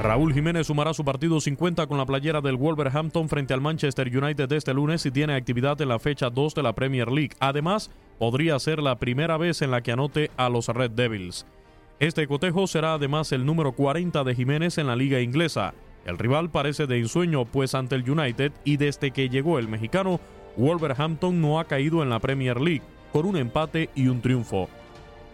Raúl Jiménez sumará su partido 50 con la playera del Wolverhampton frente al Manchester United este lunes y tiene actividad en la fecha 2 de la Premier League. Además, podría ser la primera vez en la que anote a los Red Devils. Este cotejo será además el número 40 de Jiménez en la liga inglesa. El rival parece de ensueño pues ante el United y desde que llegó el mexicano, Wolverhampton no ha caído en la Premier League, con un empate y un triunfo.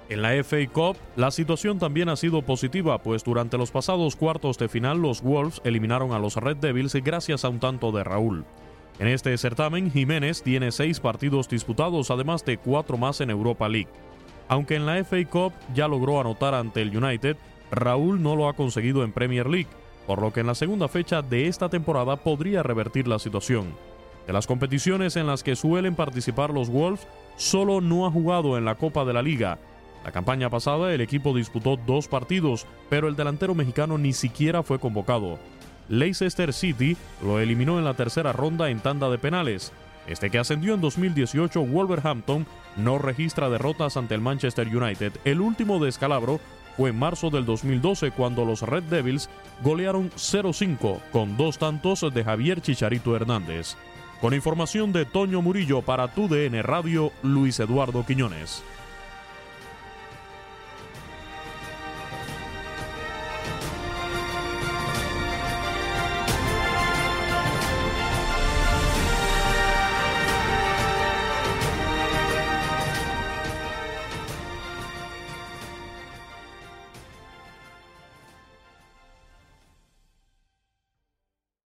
En la FA Cup, la situación también ha sido positiva, pues durante los pasados cuartos de final los Wolves eliminaron a los Red Devils gracias a un tanto de Raúl. En este certamen, Jiménez tiene seis partidos disputados, además de cuatro más en Europa League. Aunque en la FA Cup ya logró anotar ante el United, Raúl no lo ha conseguido en Premier League, por lo que en la segunda fecha de esta temporada podría revertir la situación. De las competiciones en las que suelen participar los Wolves, solo no ha jugado en la Copa de la Liga, la campaña pasada el equipo disputó dos partidos, pero el delantero mexicano ni siquiera fue convocado. Leicester City lo eliminó en la tercera ronda en tanda de penales. Este que ascendió en 2018, Wolverhampton no registra derrotas ante el Manchester United. El último descalabro fue en marzo del 2012 cuando los Red Devils golearon 0-5 con dos tantos de Javier Chicharito Hernández. Con información de Toño Murillo para TUDN Radio, Luis Eduardo Quiñones.